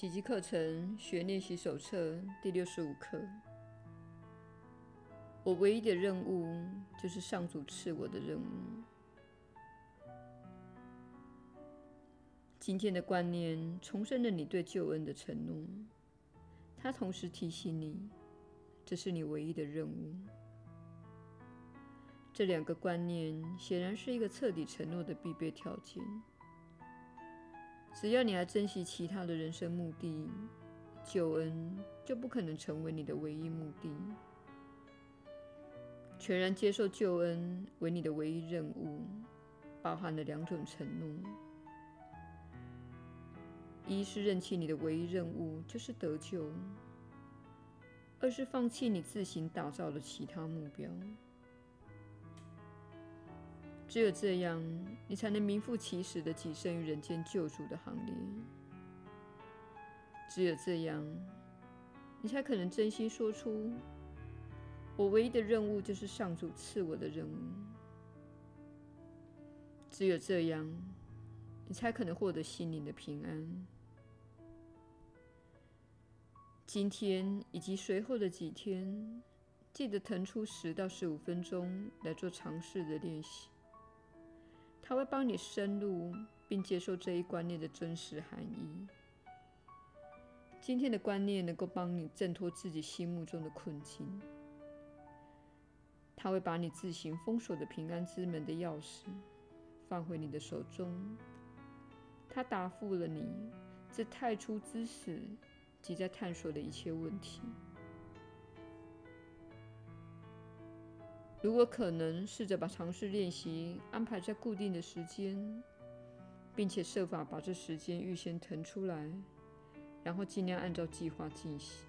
奇迹课程学练习手册第六十五课。我唯一的任务就是上主赐我的任务。今天的观念重申了你对救恩的承诺，它同时提醒你，这是你唯一的任务。这两个观念显然是一个彻底承诺的必备条件。只要你还珍惜其他的人生目的，救恩就不可能成为你的唯一目的。全然接受救恩为你的唯一任务，包含了两种承诺：一是认清你的唯一任务就是得救；二是放弃你自行打造的其他目标。只有这样，你才能名副其实的跻身于人间救赎的行列。只有这样，你才可能真心说出：“我唯一的任务就是上主赐我的任务。”只有这样，你才可能获得心灵的平安。今天以及随后的几天，记得腾出十到十五分钟来做尝试的练习。他会帮你深入并接受这一观念的真实含义。今天的观念能够帮你挣脱自己心目中的困境。他会把你自行封锁的平安之门的钥匙放回你的手中。他答复了你这太初之时即在探索的一切问题。如果可能，试着把尝试练习安排在固定的时间，并且设法把这时间预先腾出来，然后尽量按照计划进行。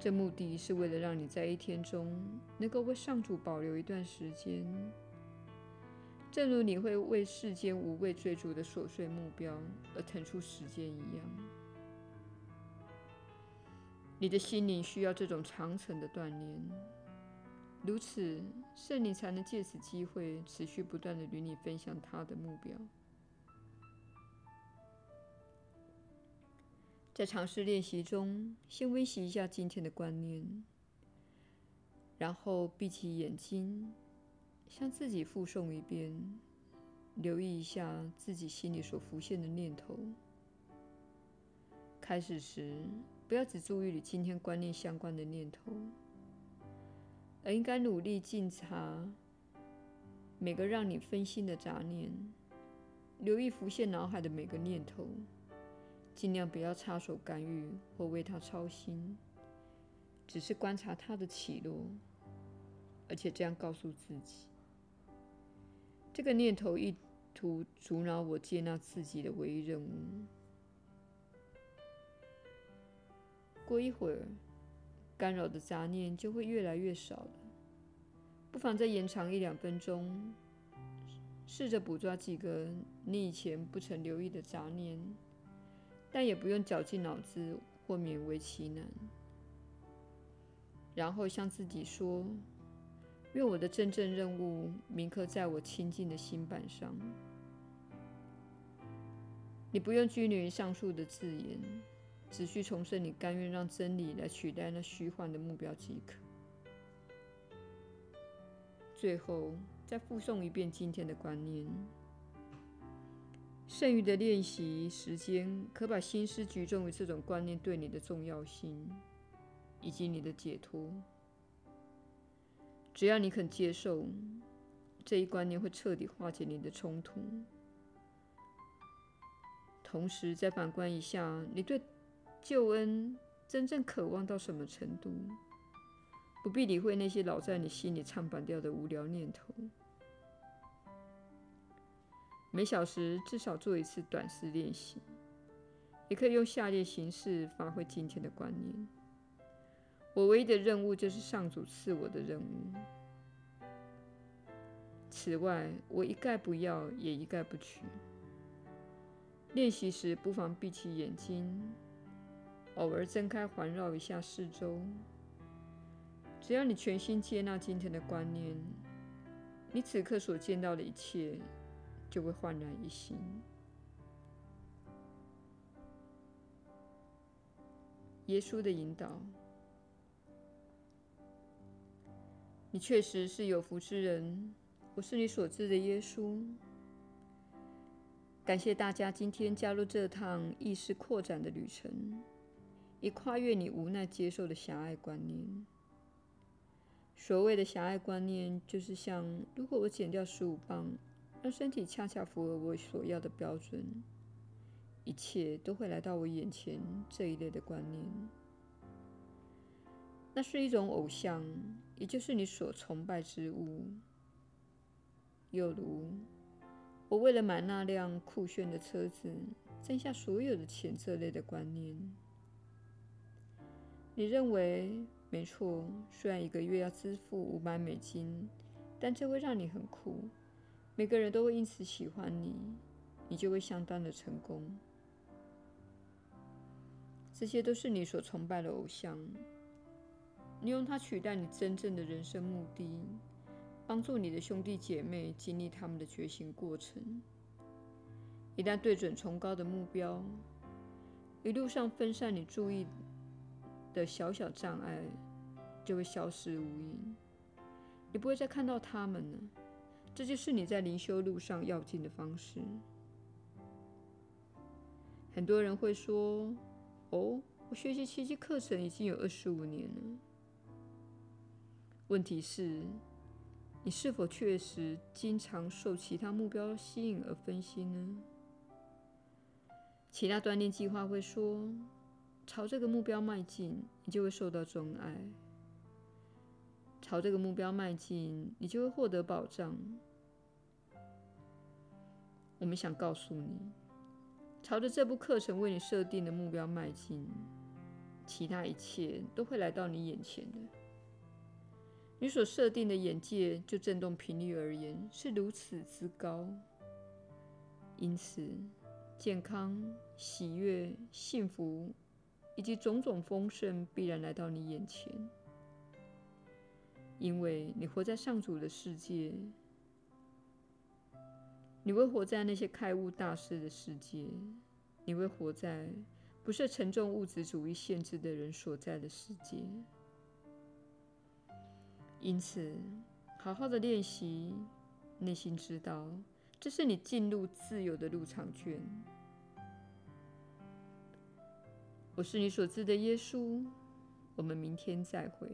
这目的是为了让你在一天中能够为上主保留一段时间，正如你会为世间无谓追逐的琐碎目标而腾出时间一样。你的心灵需要这种长程的锻炼。如此，圣灵才能借此机会持续不断地与你分享他的目标。在尝试练习中，先温习一下今天的观念，然后闭起眼睛，向自己复诵一遍，留意一下自己心里所浮现的念头。开始时，不要只注意与今天观念相关的念头。而应该努力观察每个让你分心的杂念，留意浮现脑海的每个念头，尽量不要插手干预或为它操心，只是观察它的起落，而且这样告诉自己：这个念头意图阻挠我接纳自己的唯一任务。过一会儿。干扰的杂念就会越来越少了。不妨再延长一两分钟，试着捕捉几个你以前不曾留意的杂念，但也不用绞尽脑汁或勉为其难。然后向自己说：“愿我的真正任务铭刻在我清净的心板上。”你不用拘泥于上述的字眼。只需重申你甘愿让真理来取代那虚幻的目标即可。最后，再复诵一遍今天的观念。剩余的练习时间，可把心思集中于这种观念对你的重要性，以及你的解脱。只要你肯接受，这一观念会彻底化解你的冲突。同时，再反观一下你对。救恩真正渴望到什么程度？不必理会那些老在你心里唱反调的无聊念头。每小时至少做一次短时练习，也可以用下列形式发挥今天的观念：我唯一的任务就是上主赐我的任务。此外，我一概不要，也一概不取。练习时不妨闭起眼睛。偶尔睁开，环绕一下四周。只要你全心接纳今天的观念，你此刻所见到的一切就会焕然一新。耶稣的引导。你确实是有福之人，我是你所知的耶稣。感谢大家今天加入这趟意识扩展的旅程，以跨越你无奈接受的狭隘观念。所谓的狭隘观念，就是像如果我减掉十五磅，让身体恰恰符合我所要的标准，一切都会来到我眼前这一类的观念。那是一种偶像，也就是你所崇拜之物，又如。我为了买那辆酷炫的车子，挣下所有的钱这类的观念。你认为没错，虽然一个月要支付五百美金，但这会让你很酷，每个人都会因此喜欢你，你就会相当的成功。这些都是你所崇拜的偶像，你用它取代你真正的人生目的。帮助你的兄弟姐妹经历他们的觉醒过程。一旦对准崇高的目标，一路上分散你注意的小小障碍就会消失无影，你不会再看到他们了。这就是你在灵修路上要进的方式。很多人会说：“哦，我学习奇迹课程已经有二十五年了。”问题是，你是否确实经常受其他目标吸引而分心呢？其他锻炼计划会说，朝这个目标迈进，你就会受到钟爱；朝这个目标迈进，你就会获得保障。我们想告诉你，朝着这部课程为你设定的目标迈进，其他一切都会来到你眼前的。你所设定的眼界，就振动频率而言，是如此之高。因此，健康、喜悦、幸福以及种种丰盛必然来到你眼前，因为你活在上主的世界。你会活在那些开悟大师的世界，你会活在不受沉重物质主义限制的人所在的世界。因此，好好的练习，内心知道这是你进入自由的入场券。我是你所知的耶稣，我们明天再会。